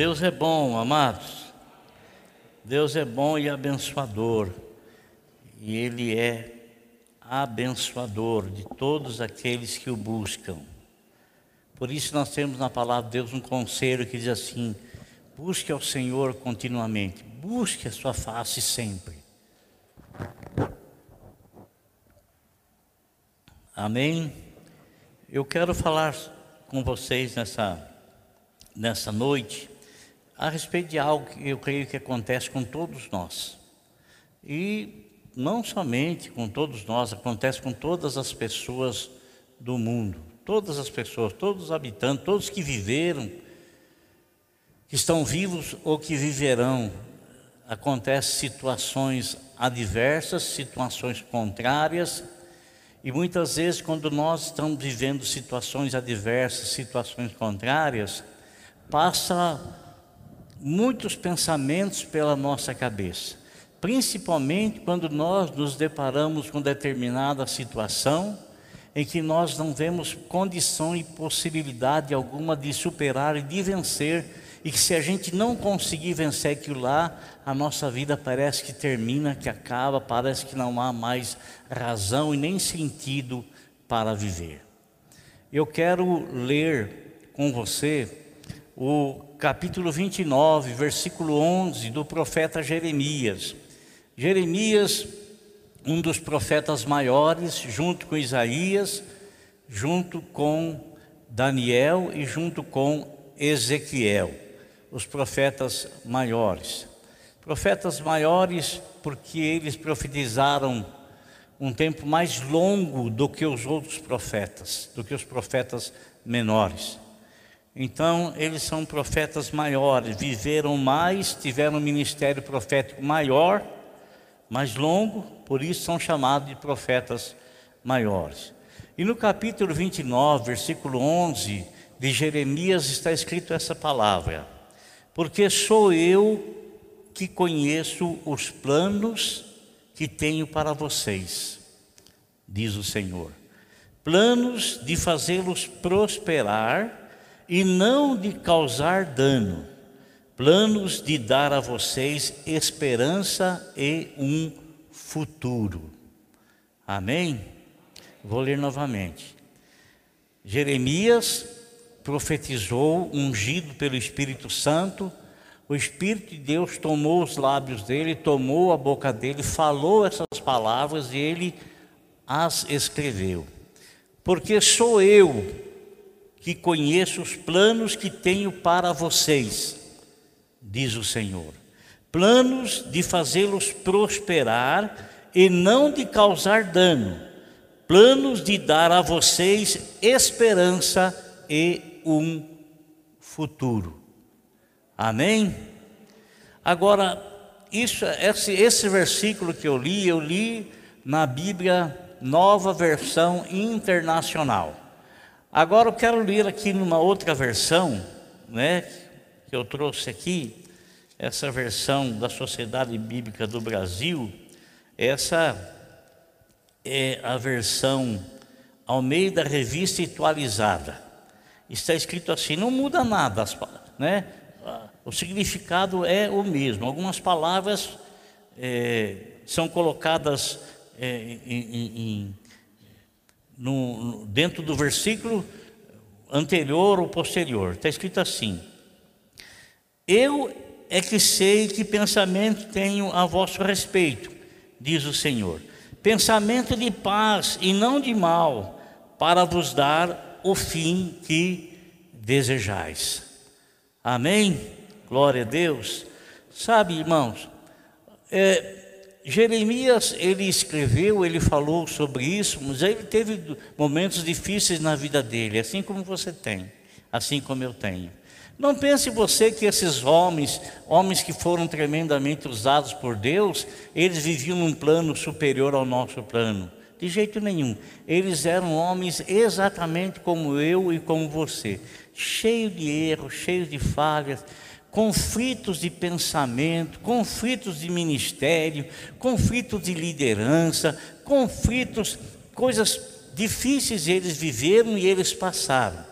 Deus é bom, amados. Deus é bom e abençoador. E Ele é abençoador de todos aqueles que o buscam. Por isso nós temos na palavra de Deus um conselho que diz assim: busque ao Senhor continuamente, busque a sua face sempre. Amém? Eu quero falar com vocês nessa, nessa noite a respeito de algo que eu creio que acontece com todos nós. E não somente com todos nós, acontece com todas as pessoas do mundo. Todas as pessoas, todos os habitantes, todos que viveram, que estão vivos ou que viverão. Acontecem situações adversas, situações contrárias, e muitas vezes, quando nós estamos vivendo situações adversas, situações contrárias, passa muitos pensamentos pela nossa cabeça, principalmente quando nós nos deparamos com determinada situação em que nós não vemos condição e possibilidade alguma de superar e de vencer, e que se a gente não conseguir vencer aquilo lá, a nossa vida parece que termina, que acaba, parece que não há mais razão e nem sentido para viver. Eu quero ler com você o capítulo 29, versículo 11 do profeta Jeremias. Jeremias, um dos profetas maiores, junto com Isaías, junto com Daniel e junto com Ezequiel, os profetas maiores. Profetas maiores porque eles profetizaram um tempo mais longo do que os outros profetas, do que os profetas menores. Então, eles são profetas maiores, viveram mais, tiveram um ministério profético maior, mais longo, por isso são chamados de profetas maiores. E no capítulo 29, versículo 11 de Jeremias está escrito essa palavra: Porque sou eu que conheço os planos que tenho para vocês, diz o Senhor. Planos de fazê-los prosperar e não de causar dano, planos de dar a vocês esperança e um futuro. Amém? Vou ler novamente. Jeremias profetizou, ungido pelo Espírito Santo, o Espírito de Deus tomou os lábios dele, tomou a boca dele, falou essas palavras e ele as escreveu. Porque sou eu que conheço os planos que tenho para vocês, diz o Senhor. Planos de fazê-los prosperar e não de causar dano, planos de dar a vocês esperança e um futuro. Amém? Agora, isso, esse, esse versículo que eu li, eu li na Bíblia Nova Versão Internacional. Agora eu quero ler aqui numa outra versão, né, que eu trouxe aqui, essa versão da Sociedade Bíblica do Brasil, essa é a versão ao meio da revista atualizada. Está escrito assim, não muda nada, né? O significado é o mesmo. Algumas palavras é, são colocadas é, em, em no, dentro do versículo anterior ou posterior. Está escrito assim: Eu é que sei que pensamento tenho a vosso respeito, diz o Senhor. Pensamento de paz e não de mal, para vos dar o fim que desejais. Amém? Glória a Deus. Sabe, irmãos, é, Jeremias, ele escreveu, ele falou sobre isso, mas ele teve momentos difíceis na vida dele, assim como você tem, assim como eu tenho. Não pense você que esses homens, homens que foram tremendamente usados por Deus, eles viviam num plano superior ao nosso plano. De jeito nenhum. Eles eram homens exatamente como eu e como você, cheios de erros, cheios de falhas, conflitos de pensamento, conflitos de ministério, conflitos de liderança, conflitos, coisas difíceis eles viveram e eles passaram.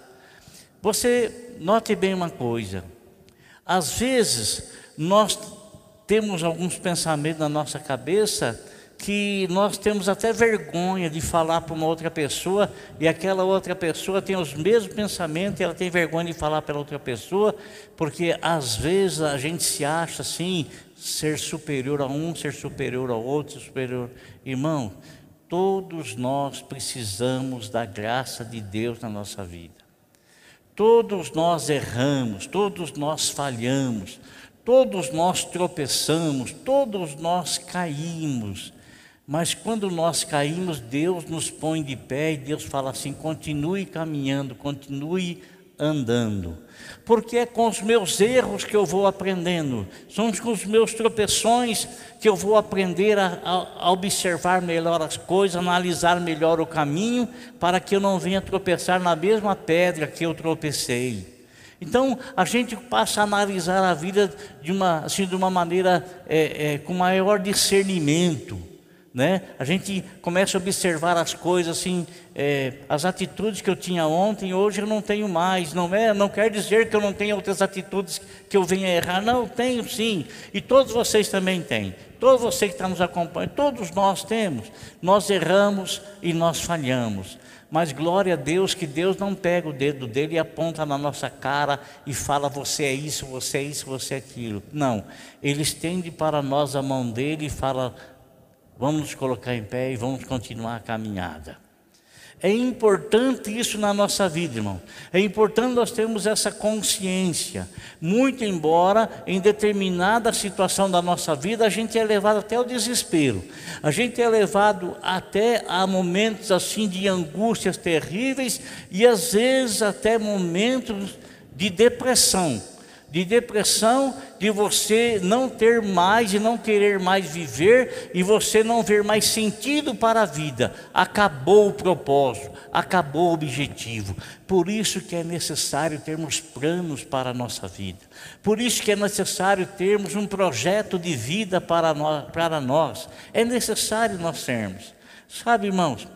Você note bem uma coisa: Às vezes, nós temos alguns pensamentos na nossa cabeça que nós temos até vergonha de falar para uma outra pessoa e aquela outra pessoa tem os mesmos pensamentos e ela tem vergonha de falar para outra pessoa, porque às vezes a gente se acha assim, ser superior a um, ser superior ao outro, superior. Irmão, todos nós precisamos da graça de Deus na nossa vida. Todos nós erramos, todos nós falhamos, todos nós tropeçamos, todos nós caímos. Mas quando nós caímos, Deus nos põe de pé e Deus fala assim: continue caminhando, continue andando. Porque é com os meus erros que eu vou aprendendo, são com os meus tropeções que eu vou aprender a, a, observar melhor as coisas, analisar melhor o caminho, para que eu não venha tropeçar na mesma pedra que eu tropecei. Então a gente passa a analisar a vida de uma, assim, de uma maneira é, é, com maior discernimento né? A gente começa a observar as coisas assim, é, as atitudes que eu tinha ontem, hoje eu não tenho mais. Não é, não quer dizer que eu não tenha outras atitudes que eu venha errar. Não, tenho sim. E todos vocês também têm. Todos vocês que estão nos acompanhando, todos nós temos. Nós erramos e nós falhamos. Mas glória a Deus que Deus não pega o dedo dele e aponta na nossa cara e fala: você é isso, você é isso, você é aquilo. Não. Ele estende para nós a mão dele e fala: Vamos nos colocar em pé e vamos continuar a caminhada. É importante isso na nossa vida, irmão. É importante nós termos essa consciência. Muito embora em determinada situação da nossa vida a gente é levado até o desespero. A gente é levado até a momentos assim de angústias terríveis e às vezes até momentos de depressão de depressão, de você não ter mais e não querer mais viver e você não ver mais sentido para a vida. Acabou o propósito, acabou o objetivo. Por isso que é necessário termos planos para a nossa vida. Por isso que é necessário termos um projeto de vida para nós. Para nós. É necessário nós termos. Sabe, irmãos,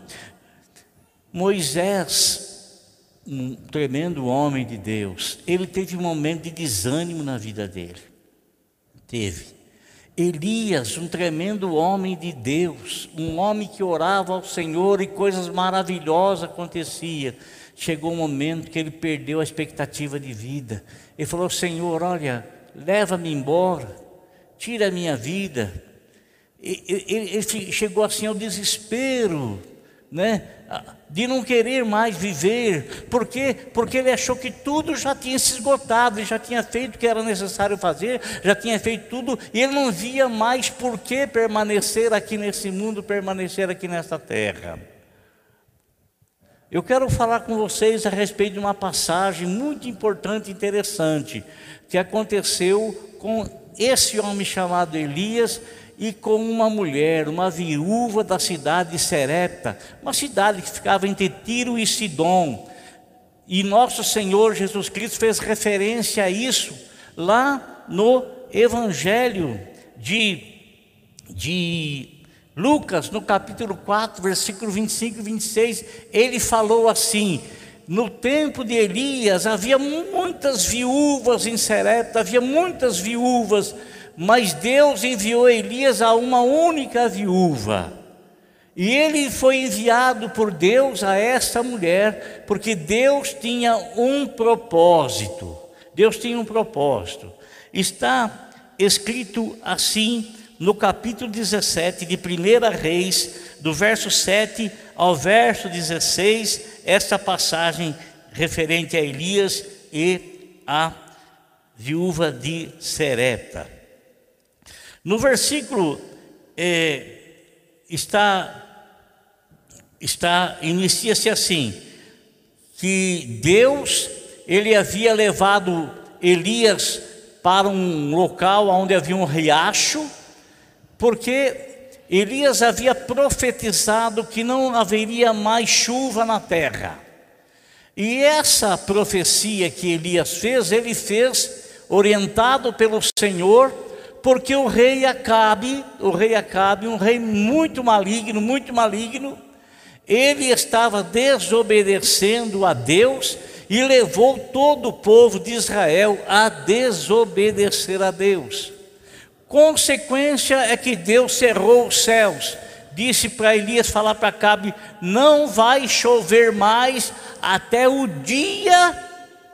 Moisés um tremendo homem de Deus, ele teve um momento de desânimo na vida dele. Teve. Elias, um tremendo homem de Deus, um homem que orava ao Senhor e coisas maravilhosas aconteciam. Chegou um momento que ele perdeu a expectativa de vida. Ele falou: Senhor, olha, leva-me embora, tira a minha vida. Ele, chegou assim ao desespero, né? De não querer mais viver, por quê? Porque ele achou que tudo já tinha se esgotado, ele já tinha feito o que era necessário fazer, já tinha feito tudo, e ele não via mais por que permanecer aqui nesse mundo, permanecer aqui nesta terra. Eu quero falar com vocês a respeito de uma passagem muito importante e interessante que aconteceu com esse homem chamado Elias e com uma mulher, uma viúva da cidade de Serepta, uma cidade que ficava entre Tiro e Sidom. E nosso Senhor Jesus Cristo fez referência a isso lá no Evangelho de, de Lucas, no capítulo 4, versículo 25 e 26. Ele falou assim: no tempo de Elias havia muitas viúvas em Serepta, havia muitas viúvas mas Deus enviou Elias a uma única viúva. E ele foi enviado por Deus a essa mulher, porque Deus tinha um propósito. Deus tinha um propósito. Está escrito assim no capítulo 17 de 1 Reis, do verso 7 ao verso 16, essa passagem referente a Elias e a viúva de Serepta. No versículo é, está, está inicia-se assim, que Deus ele havia levado Elias para um local onde havia um riacho, porque Elias havia profetizado que não haveria mais chuva na terra. E essa profecia que Elias fez, ele fez orientado pelo Senhor porque o rei Acabe, o rei Acabe, um rei muito maligno, muito maligno, ele estava desobedecendo a Deus e levou todo o povo de Israel a desobedecer a Deus. Consequência é que Deus cerrou os céus, disse para Elias falar para Cabe: não vai chover mais até o dia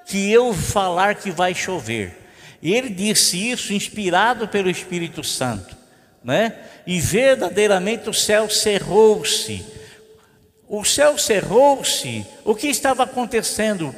que eu falar que vai chover. Ele disse isso inspirado pelo Espírito Santo, né? E verdadeiramente o céu cerrou-se. O céu cerrou-se. O que estava acontecendo?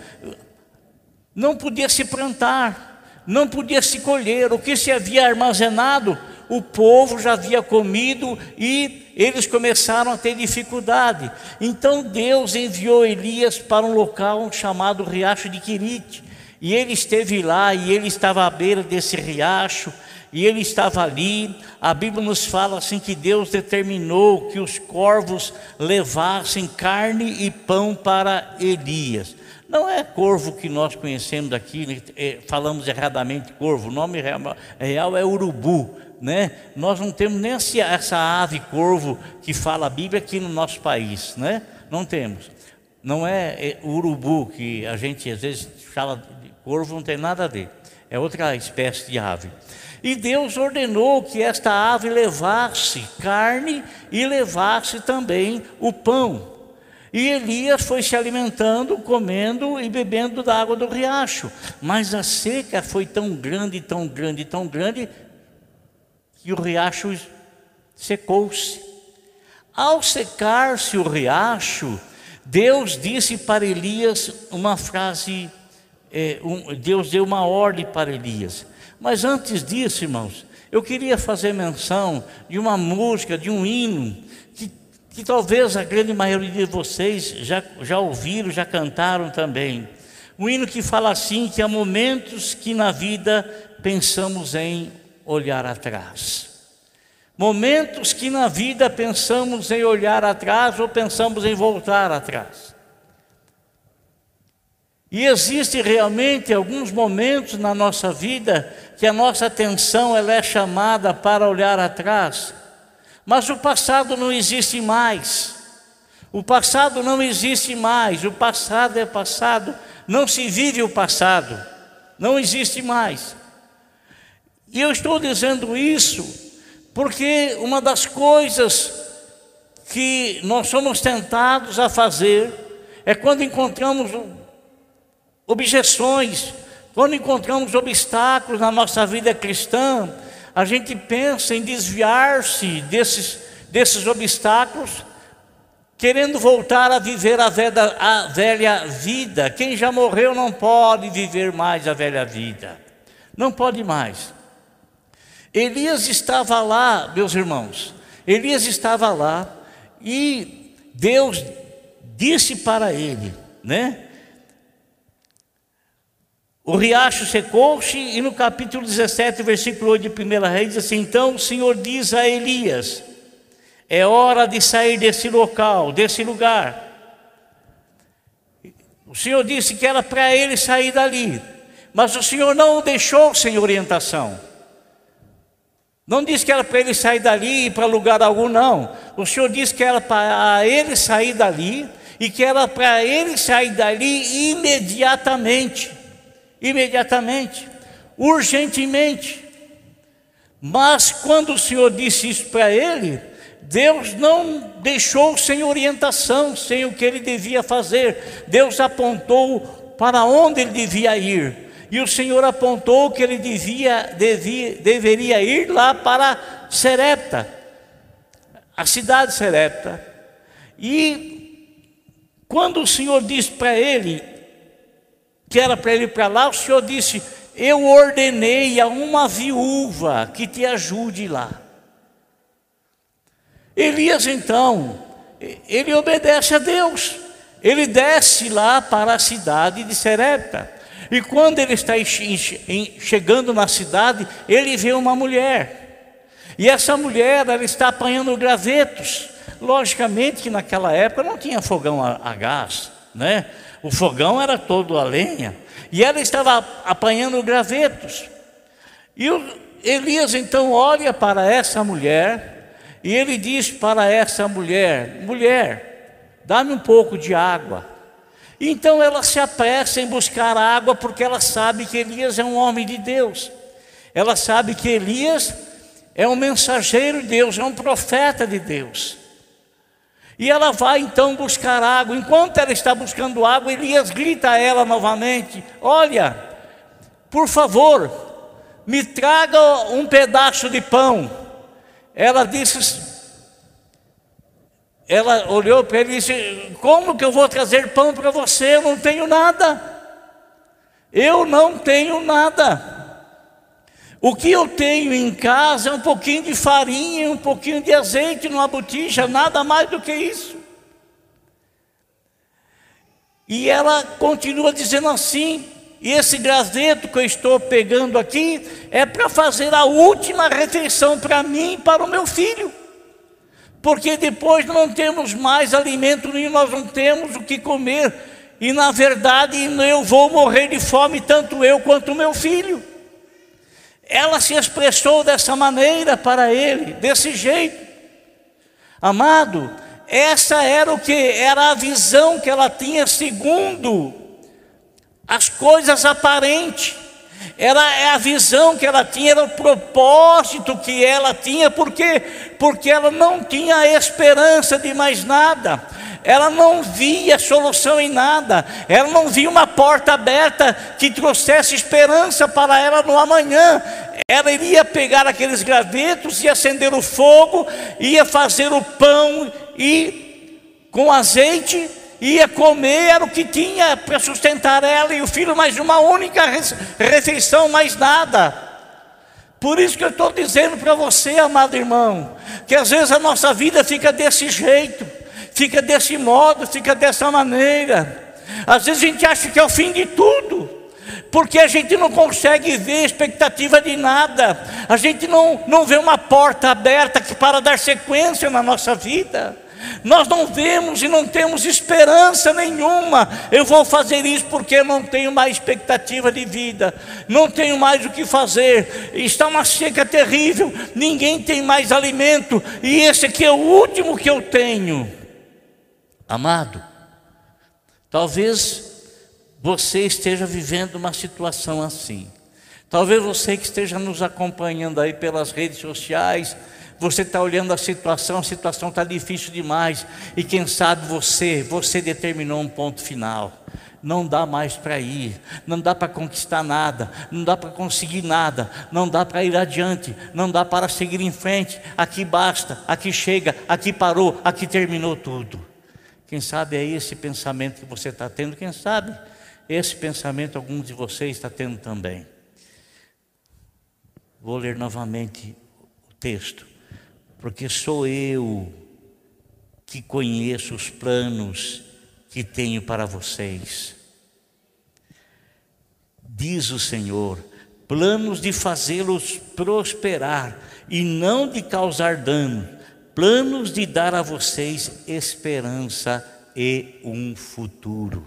Não podia se plantar, não podia se colher. O que se havia armazenado, o povo já havia comido e eles começaram a ter dificuldade. Então Deus enviou Elias para um local chamado Riacho de Quirite. E ele esteve lá, e ele estava à beira desse riacho, e ele estava ali. A Bíblia nos fala assim que Deus determinou que os corvos levassem carne e pão para Elias. Não é corvo que nós conhecemos aqui, né? é, falamos erradamente corvo, o nome real, é urubu, né? Nós não temos nem essa ave corvo que fala a Bíblia aqui no nosso país, né? Não temos. Não é, é urubu que a gente às vezes fala Corvo não tem nada a ver, é outra espécie de ave. E Deus ordenou que esta ave levasse carne e levasse também o pão. E Elias foi se alimentando, comendo e bebendo da água do riacho. Mas a seca foi tão grande, tão grande, tão grande, que o riacho secou-se. Ao secar-se o riacho, Deus disse para Elias uma frase é, um, Deus deu uma ordem para Elias. Mas antes disso, irmãos, eu queria fazer menção de uma música, de um hino, que, que talvez a grande maioria de vocês já, já ouviram, já cantaram também. Um hino que fala assim: que há momentos que na vida pensamos em olhar atrás. Momentos que na vida pensamos em olhar atrás ou pensamos em voltar atrás. E existe realmente alguns momentos na nossa vida que a nossa atenção ela é chamada para olhar atrás. Mas o passado não existe mais. O passado não existe mais. O passado é passado. Não se vive o passado. Não existe mais. E eu estou dizendo isso porque uma das coisas que nós somos tentados a fazer é quando encontramos objeções, quando encontramos obstáculos na nossa vida cristã, a gente pensa em desviar-se desses, desses obstáculos, querendo voltar a viver a velha, a velha vida. Quem já morreu não pode viver mais a velha vida, não pode mais. Elias estava lá, meus irmãos, Elias estava lá e Deus disse para ele, né? O riacho secou-se, e no capítulo 17, versículo 8 de 1 Reis, diz assim: Então o Senhor diz a Elias: É hora de sair desse local, desse lugar. O Senhor disse que era para ele sair dali, mas o Senhor não o deixou sem orientação. Não disse que era para ele sair dali e para lugar algum, não. O Senhor disse que era para ele sair dali e que era para ele sair dali imediatamente imediatamente, urgentemente. Mas quando o Senhor disse isso para ele, Deus não deixou sem orientação, sem o que ele devia fazer. Deus apontou para onde ele devia ir. E o Senhor apontou que ele devia, devia deveria ir lá para Serepta, a cidade de Serepta. E quando o Senhor disse para ele, que era para ele ir para lá, o Senhor disse: Eu ordenei a uma viúva que te ajude lá. Elias, então, ele obedece a Deus, ele desce lá para a cidade de Serepta. E quando ele está chegando na cidade, ele vê uma mulher. E essa mulher, ela está apanhando gravetos. Logicamente que naquela época não tinha fogão a, a gás, né? o fogão era todo a lenha, e ela estava apanhando gravetos. E o Elias então olha para essa mulher, e ele diz para essa mulher: mulher, dá-me um pouco de água. Então ela se apressa em buscar água, porque ela sabe que Elias é um homem de Deus. Ela sabe que Elias é um mensageiro de Deus, é um profeta de Deus. E ela vai então buscar água. Enquanto ela está buscando água, Elias grita a ela novamente: Olha, por favor, me traga um pedaço de pão. Ela disse, ela olhou para ele e disse: Como que eu vou trazer pão para você? Eu não tenho nada. Eu não tenho nada. O que eu tenho em casa é um pouquinho de farinha, um pouquinho de azeite numa botija, nada mais do que isso. E ela continua dizendo assim: e esse graveto que eu estou pegando aqui é para fazer a última refeição para mim e para o meu filho porque depois não temos mais alimento nenhum, nós não temos o que comer, e na verdade eu vou morrer de fome, tanto eu quanto o meu filho. Ela se expressou dessa maneira para ele, desse jeito. Amado, essa era o que? Era a visão que ela tinha segundo as coisas aparentes. Era é a visão que ela tinha, era o propósito que ela tinha, por quê? Porque ela não tinha esperança de mais nada, ela não via solução em nada, ela não via uma porta aberta que trouxesse esperança para ela no amanhã. Ela iria pegar aqueles gravetos e acender o fogo, ia fazer o pão e com azeite ia comer, era o que tinha para sustentar ela e o filho, mais uma única refeição, mais nada. Por isso que eu estou dizendo para você, amado irmão, que às vezes a nossa vida fica desse jeito, fica desse modo, fica dessa maneira. Às vezes a gente acha que é o fim de tudo, porque a gente não consegue ver expectativa de nada, a gente não, não vê uma porta aberta que para dar sequência na nossa vida. Nós não vemos e não temos esperança nenhuma. Eu vou fazer isso porque não tenho mais expectativa de vida, não tenho mais o que fazer. Está uma seca terrível, ninguém tem mais alimento, e esse aqui é o último que eu tenho. Amado, talvez você esteja vivendo uma situação assim. Talvez você que esteja nos acompanhando aí pelas redes sociais, você está olhando a situação, a situação está difícil demais, e quem sabe você, você determinou um ponto final. Não dá mais para ir, não dá para conquistar nada, não dá para conseguir nada, não dá para ir adiante, não dá para seguir em frente. Aqui basta, aqui chega, aqui parou, aqui terminou tudo. Quem sabe é esse pensamento que você está tendo, quem sabe esse pensamento alguns de vocês está tendo também. Vou ler novamente o texto porque sou eu que conheço os planos que tenho para vocês. Diz o Senhor: planos de fazê-los prosperar e não de causar dano, planos de dar a vocês esperança e um futuro.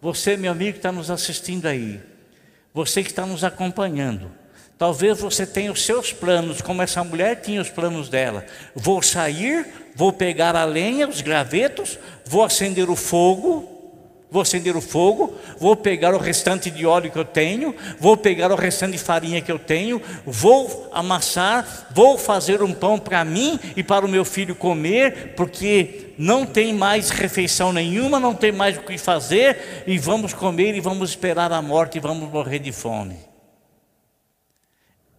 Você, meu amigo, que está nos assistindo aí, você que está nos acompanhando, Talvez você tenha os seus planos, como essa mulher tinha os planos dela. Vou sair, vou pegar a lenha, os gravetos, vou acender o fogo, vou acender o fogo, vou pegar o restante de óleo que eu tenho, vou pegar o restante de farinha que eu tenho, vou amassar, vou fazer um pão para mim e para o meu filho comer, porque não tem mais refeição nenhuma, não tem mais o que fazer, e vamos comer e vamos esperar a morte e vamos morrer de fome.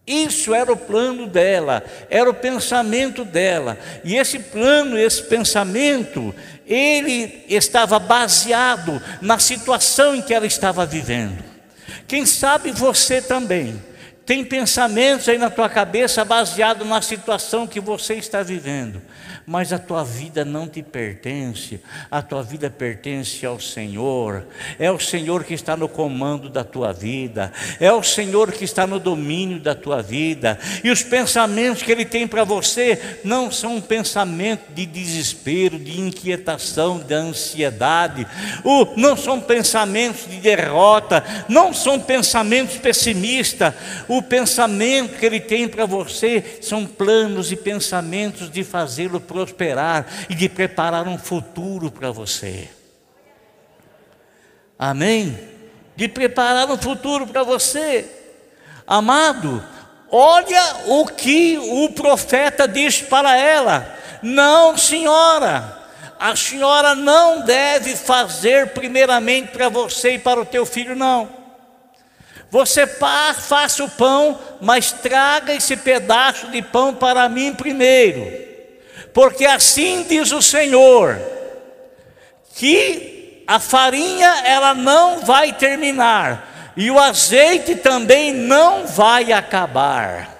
Isso era o plano dela, era o pensamento dela. E esse plano, esse pensamento, ele estava baseado na situação em que ela estava vivendo. Quem sabe você também tem pensamentos aí na tua cabeça baseado na situação que você está vivendo mas a tua vida não te pertence, a tua vida pertence ao Senhor, é o Senhor que está no comando da tua vida, é o Senhor que está no domínio da tua vida, e os pensamentos que Ele tem para você não são um pensamento de desespero, de inquietação, de ansiedade, não são pensamentos de derrota, não são pensamentos pessimistas, o, o pensamento que Ele tem para você são planos e pensamentos de fazê-lo prosperar e de preparar um futuro para você. Amém? De preparar um futuro para você. Amado, olha o que o profeta diz para ela: Não, senhora a senhora não deve fazer primeiramente para você e para o teu filho, não. Você faça o pão, mas traga esse pedaço de pão para mim primeiro, porque assim diz o Senhor, que a farinha ela não vai terminar, e o azeite também não vai acabar.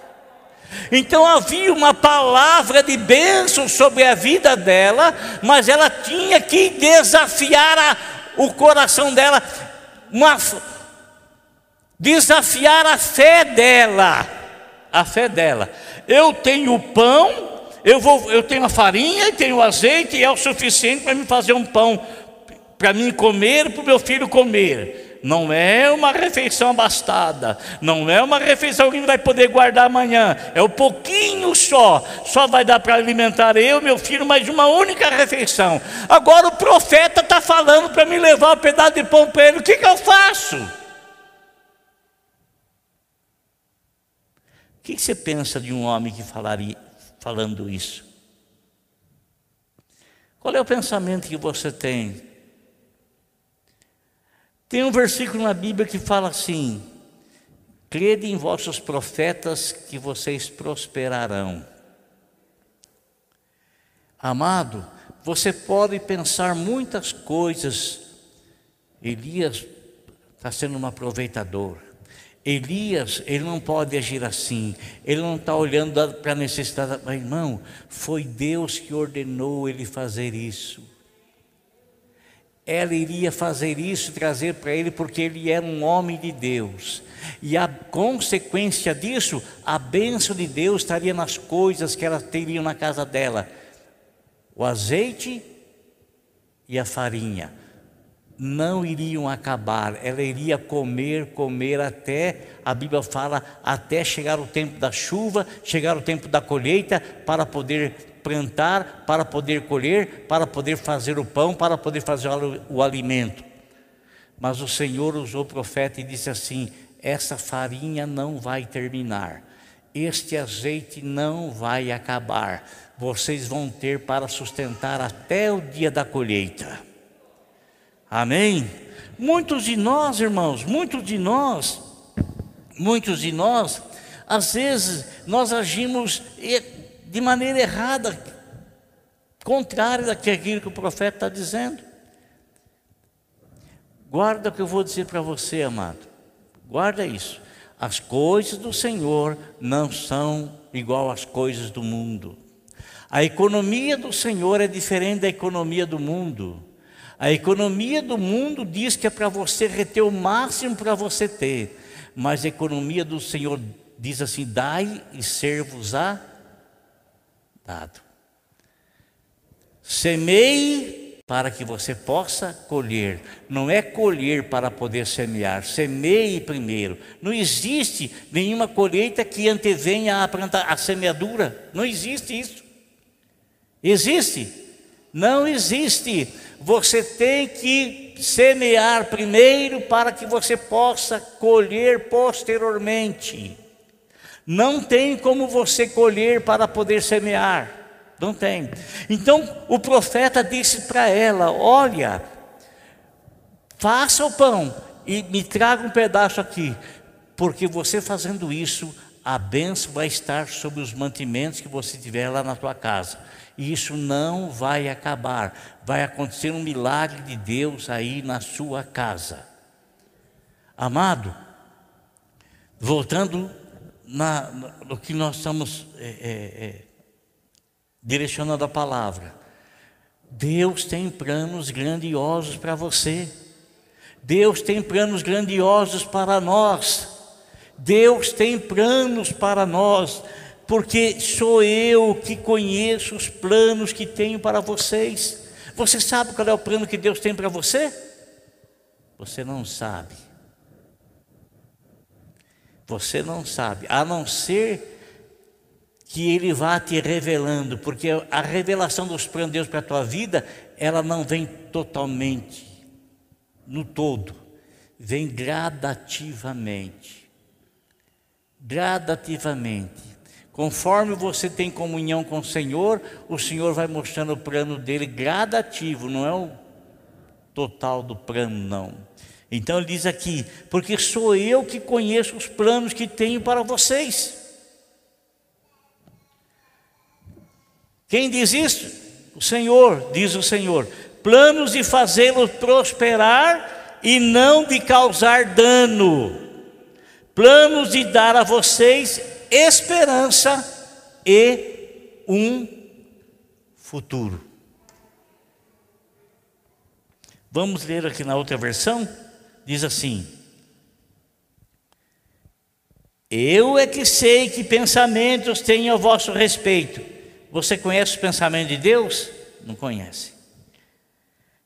Então havia uma palavra de bênção sobre a vida dela, mas ela tinha que desafiar a, o coração dela, uma, desafiar a fé dela, a fé dela. Eu tenho pão, eu, vou, eu tenho a farinha, tenho o azeite, e é o suficiente para me fazer um pão, para mim comer, para o meu filho comer não é uma refeição abastada, não é uma refeição que vai poder guardar amanhã, é um pouquinho só, só vai dar para alimentar eu, meu filho, mais uma única refeição. Agora o profeta está falando para me levar um pedaço de pão para ele, o que, que eu faço? Que, que você pensa de um homem que falaria, falando isso? Qual é o pensamento que você tem? Tem um versículo na Bíblia que fala assim: Crede em vossos profetas que vocês prosperarão. Amado, você pode pensar muitas coisas. Elias está sendo um aproveitador. Elias, ele não pode agir assim, ele não está olhando para a necessidade, mas irmão, foi Deus que ordenou ele fazer isso ela iria fazer isso, trazer para ele, porque ele era um homem de Deus. E a consequência disso, a bênção de Deus estaria nas coisas que ela teria na casa dela: o azeite e a farinha. Não iriam acabar, ela iria comer, comer até, a Bíblia fala, até chegar o tempo da chuva, chegar o tempo da colheita, para poder plantar, para poder colher, para poder fazer o pão, para poder fazer o alimento. Mas o Senhor usou o profeta e disse assim: essa farinha não vai terminar, este azeite não vai acabar, vocês vão ter para sustentar até o dia da colheita. Amém? Muitos de nós, irmãos, muitos de nós, muitos de nós, às vezes nós agimos de maneira errada, contrária daquilo que o profeta está dizendo. Guarda o que eu vou dizer para você, amado. Guarda isso. As coisas do Senhor não são igual às coisas do mundo. A economia do Senhor é diferente da economia do mundo. A economia do mundo diz que é para você reter o máximo para você ter, mas a economia do Senhor diz assim: dai e ser-vos-á dado. Semeie para que você possa colher. Não é colher para poder semear. Semeie primeiro. Não existe nenhuma colheita que antevenha a, planta, a semeadura. Não existe isso. Existe? Não existe. Você tem que semear primeiro para que você possa colher posteriormente. Não tem como você colher para poder semear. Não tem. Então o profeta disse para ela: Olha, faça o pão e me traga um pedaço aqui, porque você fazendo isso, a bênção vai estar sobre os mantimentos que você tiver lá na tua casa. E isso não vai acabar. Vai acontecer um milagre de Deus aí na sua casa. Amado, voltando na, no que nós estamos é, é, é, direcionando a palavra. Deus tem planos grandiosos para você. Deus tem planos grandiosos para nós. Deus tem planos para nós, porque sou eu que conheço os planos que tenho para vocês. Você sabe qual é o plano que Deus tem para você? Você não sabe. Você não sabe, a não ser que Ele vá te revelando, porque a revelação dos planos de Deus para a tua vida, ela não vem totalmente, no todo, vem gradativamente. Gradativamente. Conforme você tem comunhão com o Senhor, o Senhor vai mostrando o plano dele gradativo, não é o total do plano, não. Então ele diz aqui: porque sou eu que conheço os planos que tenho para vocês Quem diz isso? O Senhor, diz o Senhor. Planos de fazê-lo prosperar e não de causar dano. Planos de dar a vocês esperança e um futuro. Vamos ler aqui na outra versão? Diz assim: Eu é que sei que pensamentos tenho a vosso respeito você conhece os pensamentos de Deus? Não conhece.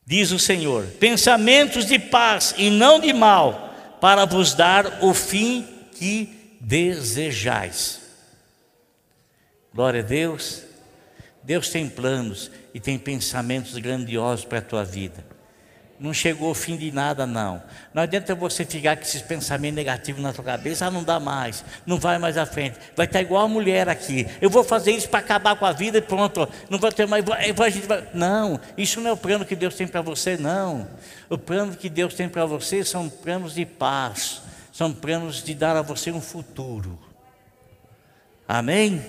Diz o Senhor: pensamentos de paz e não de mal, para vos dar o fim que desejais. Glória a Deus. Deus tem planos e tem pensamentos grandiosos para a tua vida. Não chegou o fim de nada, não. Não adianta você ficar com esses pensamentos negativos na sua cabeça, ah, não dá mais, não vai mais à frente. Vai estar igual a mulher aqui. Eu vou fazer isso para acabar com a vida e pronto. Não vai ter mais. Não, isso não é o plano que Deus tem para você, não. O plano que Deus tem para você são planos de paz, são planos de dar a você um futuro. Amém?